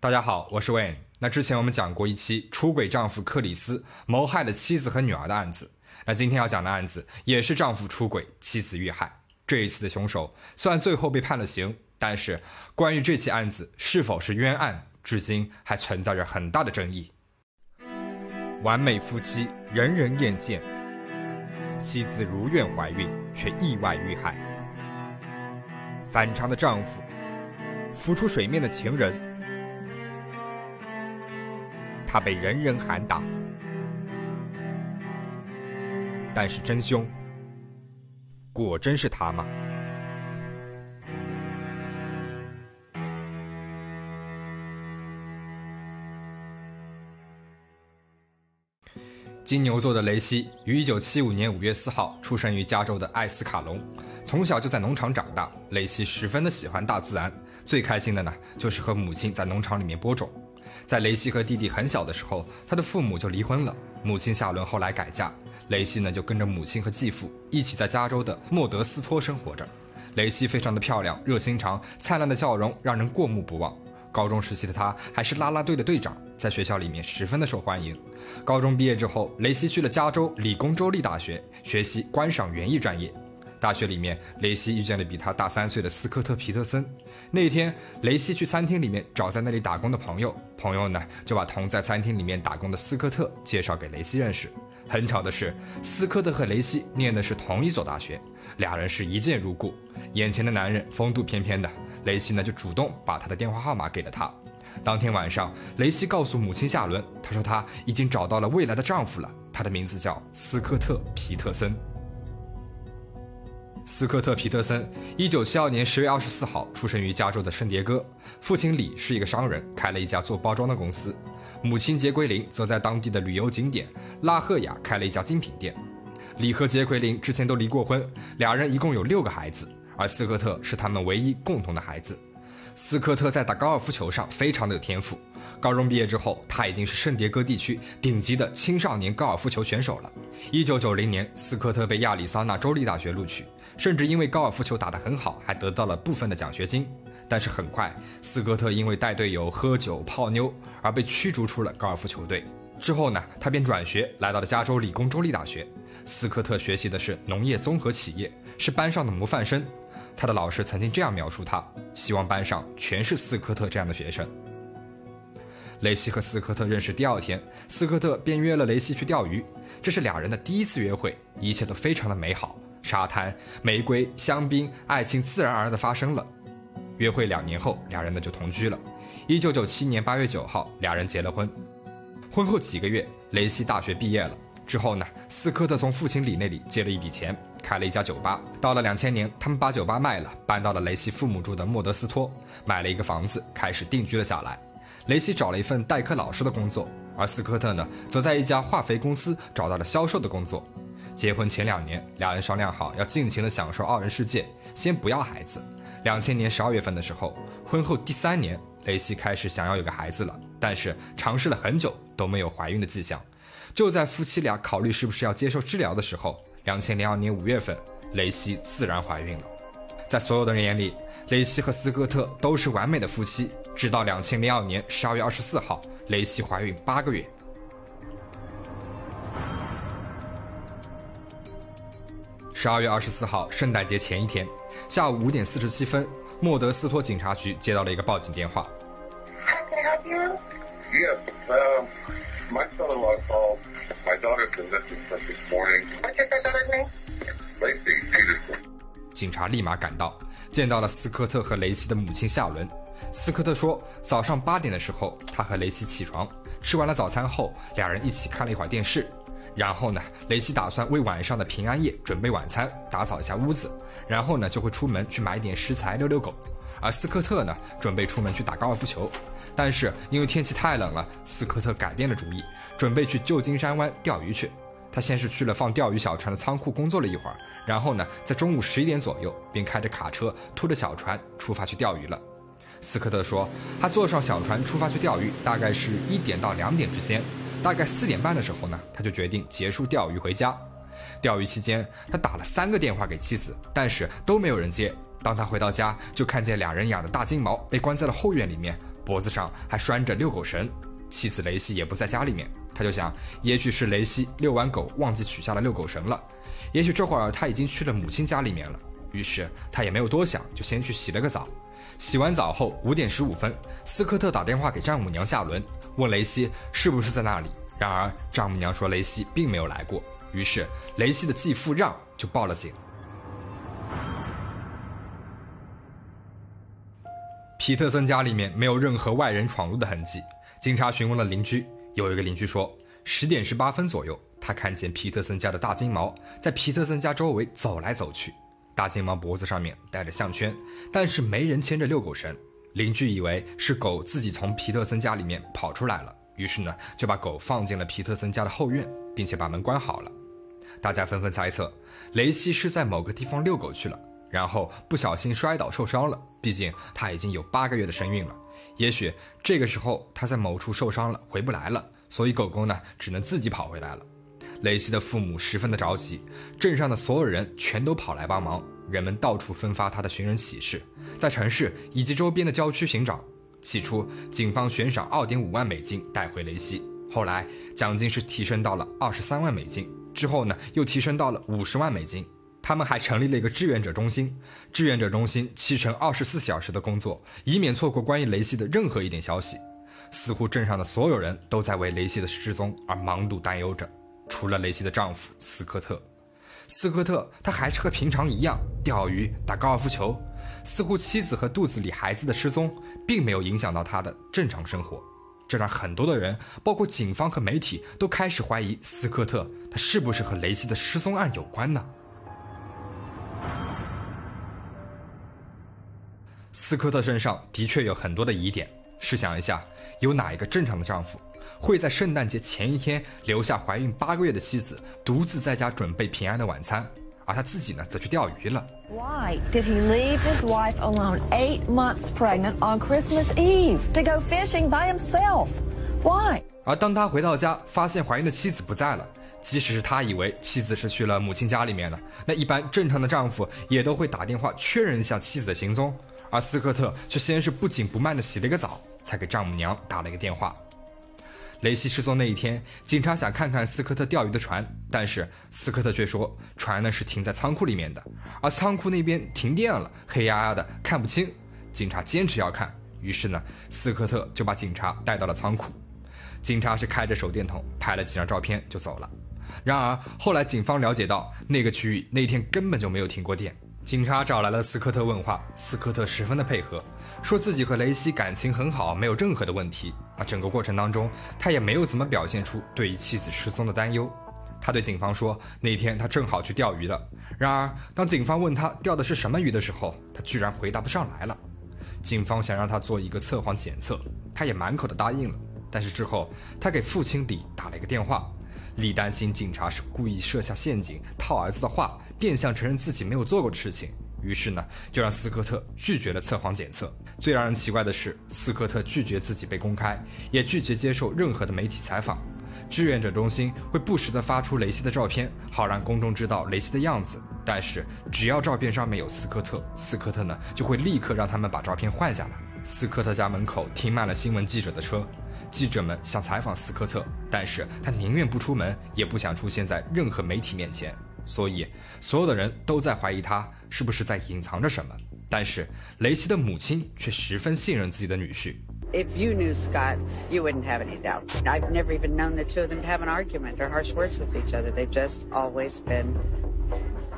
大家好，我是 Wayne。那之前我们讲过一期出轨丈夫克里斯谋害了妻子和女儿的案子，那今天要讲的案子也是丈夫出轨，妻子遇害。这一次的凶手虽然最后被判了刑，但是关于这起案子是否是冤案，至今还存在着很大的争议。完美夫妻，人人艳羡。妻子如愿怀孕，却意外遇害。反常的丈夫，浮出水面的情人，他被人人喊打。但是真凶，果真是他吗？金牛座的雷西于1975年5月4号出生于加州的艾斯卡隆，从小就在农场长大。雷西十分的喜欢大自然，最开心的呢就是和母亲在农场里面播种。在雷西和弟弟很小的时候，他的父母就离婚了，母亲夏伦后来改嫁，雷西呢就跟着母亲和继父一起在加州的莫德斯托生活着。雷西非常的漂亮，热心肠，灿烂的笑容让人过目不忘。高中时期的他还是啦啦队的队长，在学校里面十分的受欢迎。高中毕业之后，雷西去了加州理工州立大学学习观赏园艺专业。大学里面，雷西遇见了比他大三岁的斯科特·皮特森。那天，雷西去餐厅里面找在那里打工的朋友，朋友呢就把同在餐厅里面打工的斯科特介绍给雷西认识。很巧的是，斯科特和雷西念的是同一所大学，俩人是一见如故。眼前的男人风度翩翩的。雷西呢就主动把他的电话号码给了他。当天晚上，雷西告诉母亲夏伦，她说她已经找到了未来的丈夫了，他的名字叫斯科特·皮特森。斯科特·皮特森，一九七二年十月二十四号出生于加州的圣迭戈，父亲李是一个商人，开了一家做包装的公司；母亲杰奎琳则在当地的旅游景点拉赫雅开了一家精品店。李和杰奎琳之前都离过婚，俩人一共有六个孩子。而斯科特是他们唯一共同的孩子。斯科特在打高尔夫球上非常的有天赋。高中毕业之后，他已经是圣迭戈地区顶级的青少年高尔夫球选手了。一九九零年，斯科特被亚利桑那州立大学录取，甚至因为高尔夫球打得很好，还得到了部分的奖学金。但是很快，斯科特因为带队友喝酒泡妞而被驱逐出了高尔夫球队。之后呢，他便转学来到了加州理工州立大学。斯科特学习的是农业综合企业，是班上的模范生。他的老师曾经这样描述他：希望班上全是斯科特这样的学生。雷西和斯科特认识第二天，斯科特便约了雷西去钓鱼，这是俩人的第一次约会，一切都非常的美好。沙滩、玫瑰、香槟，爱情自然而然的发生了。约会两年后，俩人呢就同居了。一九九七年八月九号，俩人结了婚。婚后几个月，雷西大学毕业了。之后呢，斯科特从父亲李那里借了一笔钱，开了一家酒吧。到了两千年，他们把酒吧卖了，搬到了雷西父母住的莫德斯托，买了一个房子，开始定居了下来。雷西找了一份代课老师的工作，而斯科特呢，则在一家化肥公司找到了销售的工作。结婚前两年，两人商量好要尽情的享受二人世界，先不要孩子。两千年十二月份的时候，婚后第三年，雷西开始想要有个孩子了，但是尝试了很久都没有怀孕的迹象。就在夫妻俩考虑是不是要接受治疗的时候，两千零二年五月份，雷西自然怀孕了。在所有的人眼里，雷西和斯科特都是完美的夫妻。直到两千零二年十二月二十四号，雷西怀孕八个月。十二月二十四号，圣诞节前一天下午五点四十七分，莫德斯托警察局接到了一个报警电话。My son-in-law called. My daughter's been missing this morning. What's your daughter's name? Lacey Peterson. 警察立马赶到，见到了斯科特和雷西的母亲夏伦。斯科特说，早上八点的时候，他和雷西起床，吃完了早餐后，两人一起看了一会儿电视。然后呢，雷西打算为晚上的平安夜准备晚餐，打扫一下屋子，然后呢就会出门去买点食材，遛遛狗。而斯科特呢，准备出门去打高尔夫球，但是因为天气太冷了，斯科特改变了主意，准备去旧金山湾钓鱼去。他先是去了放钓鱼小船的仓库工作了一会儿，然后呢，在中午十一点左右，便开着卡车拖着小船出发去钓鱼了。斯科特说，他坐上小船出发去钓鱼，大概是一点到两点之间。大概四点半的时候呢，他就决定结束钓鱼回家。钓鱼期间，他打了三个电话给妻子，但是都没有人接。当他回到家，就看见两人养的大金毛被关在了后院里面，脖子上还拴着遛狗绳。妻子雷西也不在家里面，他就想，也许是雷西遛完狗忘记取下了遛狗绳了，也许这会儿他已经去了母亲家里面了。于是他也没有多想，就先去洗了个澡。洗完澡后，五点十五分，斯科特打电话给丈母娘夏伦，问雷西是不是在那里。然而丈母娘说雷西并没有来过。于是雷西的继父让就报了警。皮特森家里面没有任何外人闯入的痕迹。警察询问了邻居，有一个邻居说，十点十八分左右，他看见皮特森家的大金毛在皮特森家周围走来走去。大金毛脖子上面戴着项圈，但是没人牵着遛狗绳。邻居以为是狗自己从皮特森家里面跑出来了，于是呢就把狗放进了皮特森家的后院，并且把门关好了。大家纷纷猜测，雷西是在某个地方遛狗去了，然后不小心摔倒受伤了。毕竟他已经有八个月的身孕了。也许这个时候他在某处受伤了，回不来了，所以狗狗呢只能自己跑回来了。雷西的父母十分的着急，镇上的所有人全都跑来帮忙，人们到处分发他的寻人启事，在城市以及周边的郊区寻找。起初，警方悬赏二点五万美金带回雷西，后来奖金是提升到了二十三万美金，之后呢又提升到了五十万美金。他们还成立了一个志愿者中心，志愿者中心七乘二十四小时的工作，以免错过关于雷西的任何一点消息。似乎镇上的所有人都在为雷西的失踪而忙碌担忧着，除了雷西的丈夫斯科特。斯科特他还是和平常一样钓鱼、打高尔夫球，似乎妻子和肚子里孩子的失踪并没有影响到他的正常生活。这让很多的人，包括警方和媒体，都开始怀疑斯科特他是不是和雷西的失踪案有关呢？斯科特身上的确有很多的疑点。试想一下，有哪一个正常的丈夫会在圣诞节前一天留下怀孕八个月的妻子独自在家准备平安的晚餐，而他自己呢则去钓鱼了？Why did he leave his wife alone, eight months pregnant, on Christmas Eve to go fishing by himself? Why? 而当他回到家，发现怀孕的妻子不在了，即使是他以为妻子是去了母亲家里面了，那一般正常的丈夫也都会打电话确认一下妻子的行踪。而斯科特却先是不紧不慢地洗了一个澡，才给丈母娘打了一个电话。雷西失踪那一天，警察想看看斯科特钓鱼的船，但是斯科特却说船呢是停在仓库里面的，而仓库那边停电了，黑压压的看不清。警察坚持要看，于是呢，斯科特就把警察带到了仓库。警察是开着手电筒拍了几张照片就走了。然而后来警方了解到，那个区域那天根本就没有停过电。警察找来了斯科特问话，斯科特十分的配合，说自己和雷西感情很好，没有任何的问题。啊，整个过程当中，他也没有怎么表现出对于妻子失踪的担忧。他对警方说，那天他正好去钓鱼了。然而，当警方问他钓的是什么鱼的时候，他居然回答不上来了。警方想让他做一个测谎检测，他也满口的答应了。但是之后，他给父亲李打了一个电话，李担心警察是故意设下陷阱套儿子的话。变相承认自己没有做过的事情，于是呢，就让斯科特拒绝了测谎检测。最让人奇怪的是，斯科特拒绝自己被公开，也拒绝接受任何的媒体采访。志愿者中心会不时地发出雷西的照片，好让公众知道雷西的样子。但是，只要照片上面有斯科特，斯科特呢就会立刻让他们把照片换下来。斯科特家门口停满了新闻记者的车，记者们想采访斯科特，但是他宁愿不出门，也不想出现在任何媒体面前。所以，所有的人都在怀疑他是不是在隐藏着什么。但是，雷西的母亲却十分信任自己的女婿。If you knew Scott, you wouldn't have any doubts. I've never even known the two of them to have an argument or harsh words with each other. They've just always been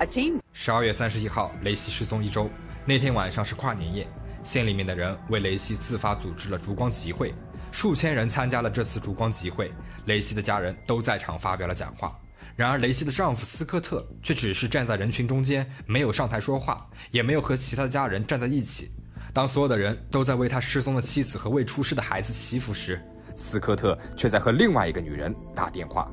a team. 十二月三十一号，雷西失踪一周。那天晚上是跨年夜，县里面的人为雷西自发组织了烛光集会，数千人参加了这次烛光集会。雷西的家人都在场发表了讲话。然而，雷西的丈夫斯科特却只是站在人群中间，没有上台说话，也没有和其他的家人站在一起。当所有的人都在为他失踪的妻子和未出世的孩子祈福时，斯科特却在和另外一个女人打电话。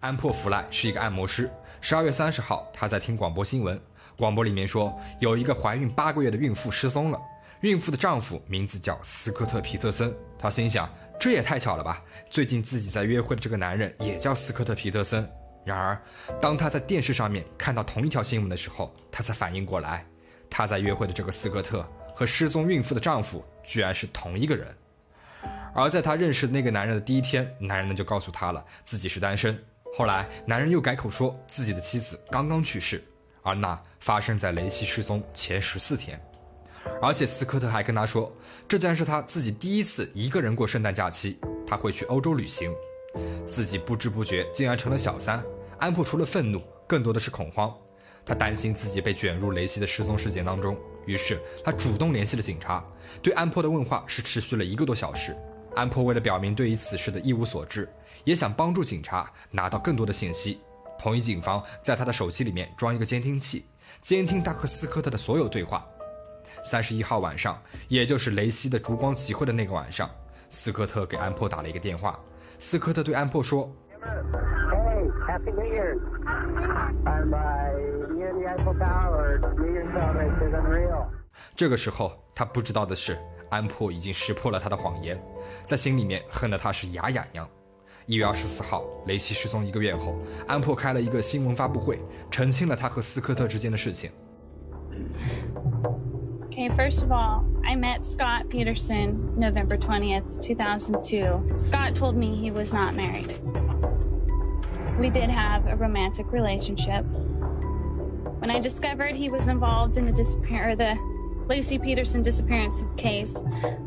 安珀弗莱是一个按摩师。十二月三十号，他在听广播新闻。广播里面说，有一个怀孕八个月的孕妇失踪了。孕妇的丈夫名字叫斯科特·皮特森。他心想，这也太巧了吧！最近自己在约会的这个男人也叫斯科特·皮特森。然而，当他在电视上面看到同一条新闻的时候，他才反应过来，他在约会的这个斯科特和失踪孕妇的丈夫居然是同一个人。而在他认识那个男人的第一天，男人呢就告诉他了自己是单身。后来，男人又改口说自己的妻子刚刚去世，而那发生在雷西失踪前十四天。而且斯科特还跟他说，这将是他自己第一次一个人过圣诞假期，他会去欧洲旅行。自己不知不觉竟然成了小三。安珀除了愤怒，更多的是恐慌。他担心自己被卷入雷西的失踪事件当中，于是他主动联系了警察。对安珀的问话是持续了一个多小时。安珀为了表明对于此事的一无所知，也想帮助警察拿到更多的信息，同意警方在他的手机里面装一个监听器，监听他和斯科特的所有对话。三十一号晚上，也就是雷西的烛光集会的那个晚上，斯科特给安珀打了一个电话。斯科特对安珀说。Happy New Year. I'm near the Eiffel Tower. New Year's celebration is unreal. 这个时候，他不知道的是，安珀已经识破了他的谎言，在心里面恨得他是牙痒痒。一月二十四号，雷西失踪一个月后，安珀开了一个新闻发布会，澄清了他和斯科特之间的事情。Okay, first of all, I met Scott Peterson November 20th, 2002. Scott told me he was not married. We did have a romantic relationship. When I discovered he was involved in the disappear the Lacey Peterson disappearance case,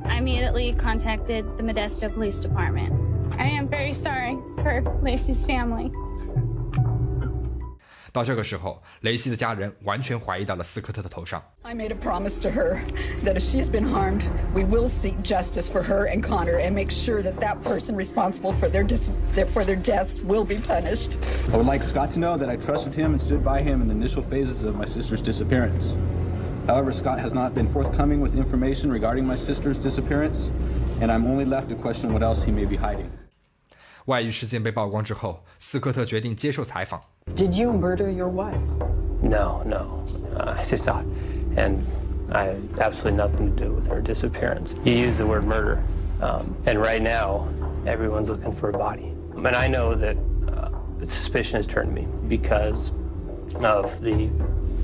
I immediately contacted the Modesto Police Department. I am very sorry for Lacey's family. 到这个时候，雷西的家人完全怀疑到了斯科特的头上。I made a promise to her that if she has been harmed, we will seek justice for her and Connor and make sure that that person responsible for their dis- for their deaths will be punished. I would like Scott to know that I trusted him and stood by him in the initial phases of my sister's disappearance. However, Scott has not been forthcoming with information regarding my sister's disappearance, and I'm only left to question what else he may be hiding. 外遇事件被曝光之后，斯科特决定接受采访。Did you murder your wife? No, no, uh, I did not, and I had absolutely nothing to do with her disappearance. You used the word murder, um, and right now, everyone's looking for a body. And I know that uh, suspicion has turned to me because of the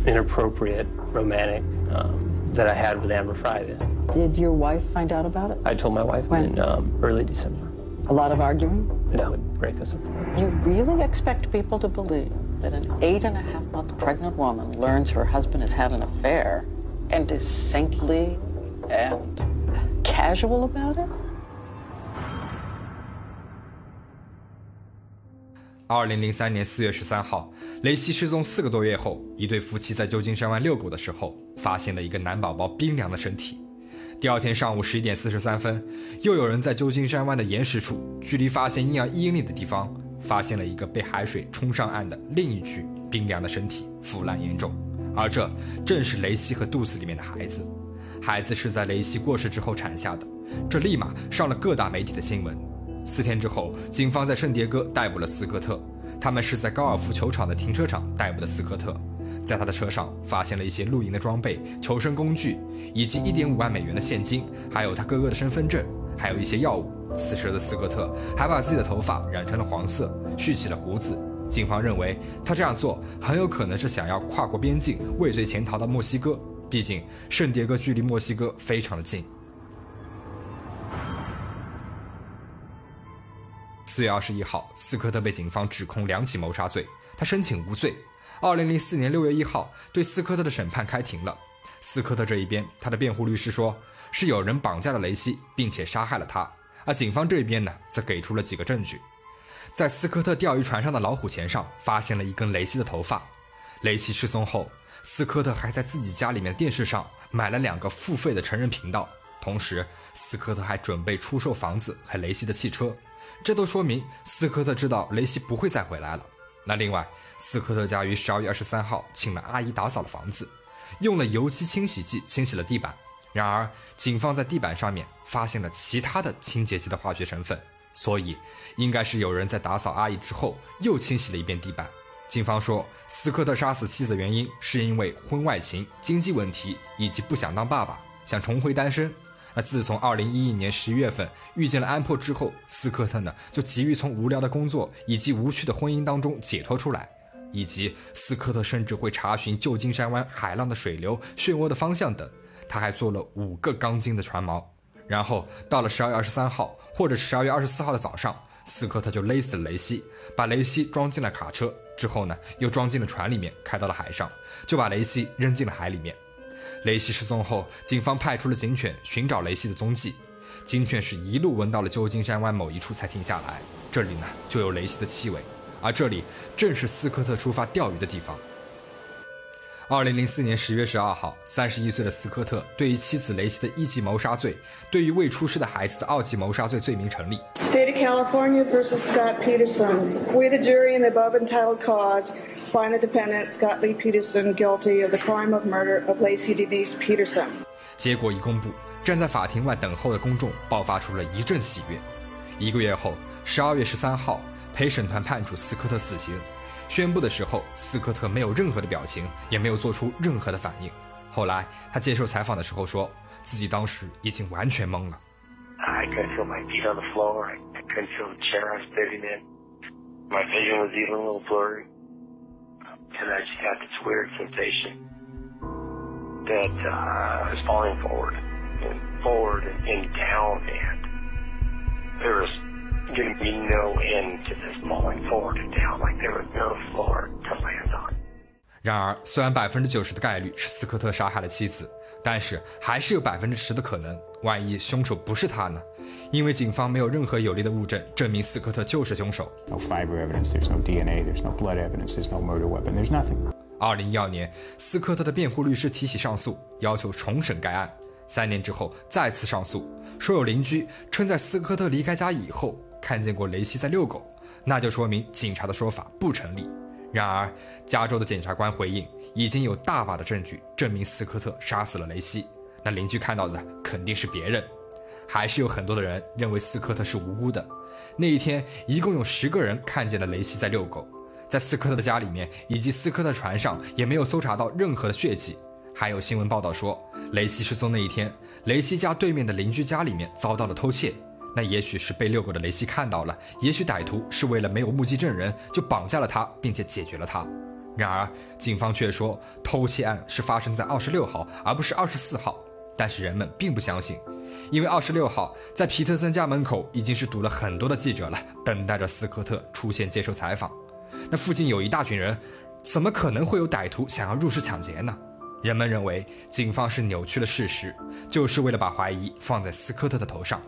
inappropriate romantic um, that I had with Amber Friday. Did your wife find out about it? I told my wife when? in um, early December. A lot of arguing? That would break us apart. You really expect people to believe that an eight and a half month pregnant woman learns her husband has had an affair and is saintly and casual about it? 二零零三年四月十三号，雷西失踪四个多月后，一对夫妻在旧金山湾遛狗的时候，发现了一个男宝宝冰凉的身体。 第二天上午十一点四十三分，又有人在旧金山湾的岩石处，距离发现婴儿一英里的地方，发现了一个被海水冲上岸的另一具冰凉的身体，腐烂严重。而这正是雷西和肚子里面的孩子。孩子是在雷西过世之后产下的，这立马上了各大媒体的新闻。四天之后，警方在圣迭戈逮捕了斯科特，他们是在高尔夫球场的停车场逮捕的斯科特。在他的车上发现了一些露营的装备、求生工具，以及一点五万美元的现金，还有他哥哥的身份证，还有一些药物。此时的斯科特还把自己的头发染成了黄色，蓄起了胡子。警方认为他这样做很有可能是想要跨过边境畏罪潜逃到墨西哥，毕竟圣迭戈距离墨西哥非常的近。四月二十一号，斯科特被警方指控两起谋杀罪，他申请无罪。二零零四年六月一号，对斯科特的审判开庭了。斯科特这一边，他的辩护律师说是有人绑架了雷西，并且杀害了他。而警方这一边呢，则给出了几个证据，在斯科特钓鱼船上的老虎钳上发现了一根雷西的头发。雷西失踪后，斯科特还在自己家里面电视上买了两个付费的成人频道，同时斯科特还准备出售房子和雷西的汽车。这都说明斯科特知道雷西不会再回来了。那另外，斯科特家于十二月二十三号请了阿姨打扫了房子，用了油漆清洗剂清洗了地板。然而，警方在地板上面发现了其他的清洁剂的化学成分，所以应该是有人在打扫阿姨之后又清洗了一遍地板。警方说，斯科特杀死妻子的原因是因为婚外情、经济问题以及不想当爸爸，想重回单身。那自从2011年11月份遇见了安珀之后，斯科特呢就急于从无聊的工作以及无趣的婚姻当中解脱出来，以及斯科特甚至会查询旧金山湾海浪的水流、漩涡的方向等。他还做了五个钢筋的船锚，然后到了12月23号或者是12月24号的早上，斯科特就勒死了雷西，把雷西装进了卡车，之后呢又装进了船里面，开到了海上，就把雷西扔进了海里面。雷西失踪后，警方派出了警犬寻找雷西的踪迹。警犬是一路闻到了旧金山湾某一处才停下来，这里呢就有雷西的气味，而这里正是斯科特出发钓鱼的地方。二零零四年十月十二号，三十一岁的斯科特对于妻子雷西的一级谋杀罪，对于未出世的孩子的二级谋杀罪罪名成立。State of California versus Scott Peterson. We, the jury in the above entitled cause, find the defendant Scott Lee Peterson guilty of the crime of murder of Lacey Denise Peterson. 结果一公布，站在法庭外等候的公众爆发出了一阵喜悦。一个月后，十二月十三号，陪审团判处斯科特死刑。宣布的时候，斯科特没有任何的表情，也没有做出任何的反应。后来他接受采访的时候说，自己当时已经完全懵了。I couldn't feel my feet on the floor. I couldn't feel the chair I was sitting in. My vision was even a little blurry. And I just had this weird sensation that uh, I was falling forward and forward and, and down, and there was getting be no end to this falling forward and down, like there was no floor to land on. 然而，虽然百分之九十的概率是斯科特杀害了妻子，但是还是有百分之十的可能，万一凶手不是他呢？因为警方没有任何有力的物证证明斯科特就是凶手。No fiber evidence, there's no DNA, there's no blood evidence, there's no murder weapon, there's nothing. 二零一二年，斯科特的辩护律师提起上诉，要求重审该案。三年之后再次上诉，说有邻居称在斯科特离开家以后看见过雷西在遛狗，那就说明警察的说法不成立。然而，加州的检察官回应，已经有大把的证据证明斯科特杀死了雷西。那邻居看到的肯定是别人，还是有很多的人认为斯科特是无辜的。那一天，一共有十个人看见了雷西在遛狗，在斯科特的家里面以及斯科特船上也没有搜查到任何的血迹。还有新闻报道说，雷西失踪那一天，雷西家对面的邻居家里面遭到了偷窃。那也许是被遛狗的雷西看到了，也许歹徒是为了没有目击证人就绑架了他，并且解决了他。然而，警方却说偷窃案是发生在二十六号，而不是二十四号。但是人们并不相信，因为二十六号在皮特森家门口已经是堵了很多的记者了，等待着斯科特出现接受采访。那附近有一大群人，怎么可能会有歹徒想要入室抢劫呢？人们认为警方是扭曲了事实，就是为了把怀疑放在斯科特的头上。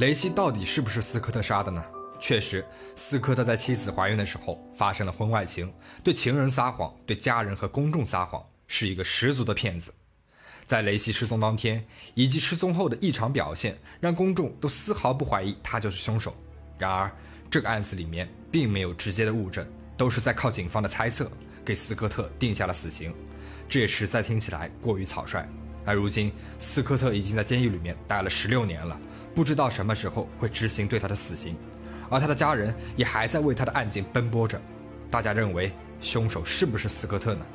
雷西到底是不是斯科特杀的呢？确实，斯科特在妻子怀孕的时候发生了婚外情，对情人撒谎，对家人和公众撒谎，是一个十足的骗子。在雷西失踪当天以及失踪后的异常表现，让公众都丝毫不怀疑他就是凶手。然而，这个案子里面并没有直接的物证，都是在靠警方的猜测给斯科特定下了死刑，这也实在听起来过于草率。而如今，斯科特已经在监狱里面待了十六年了，不知道什么时候会执行对他的死刑，而他的家人也还在为他的案件奔波着。大家认为凶手是不是斯科特呢？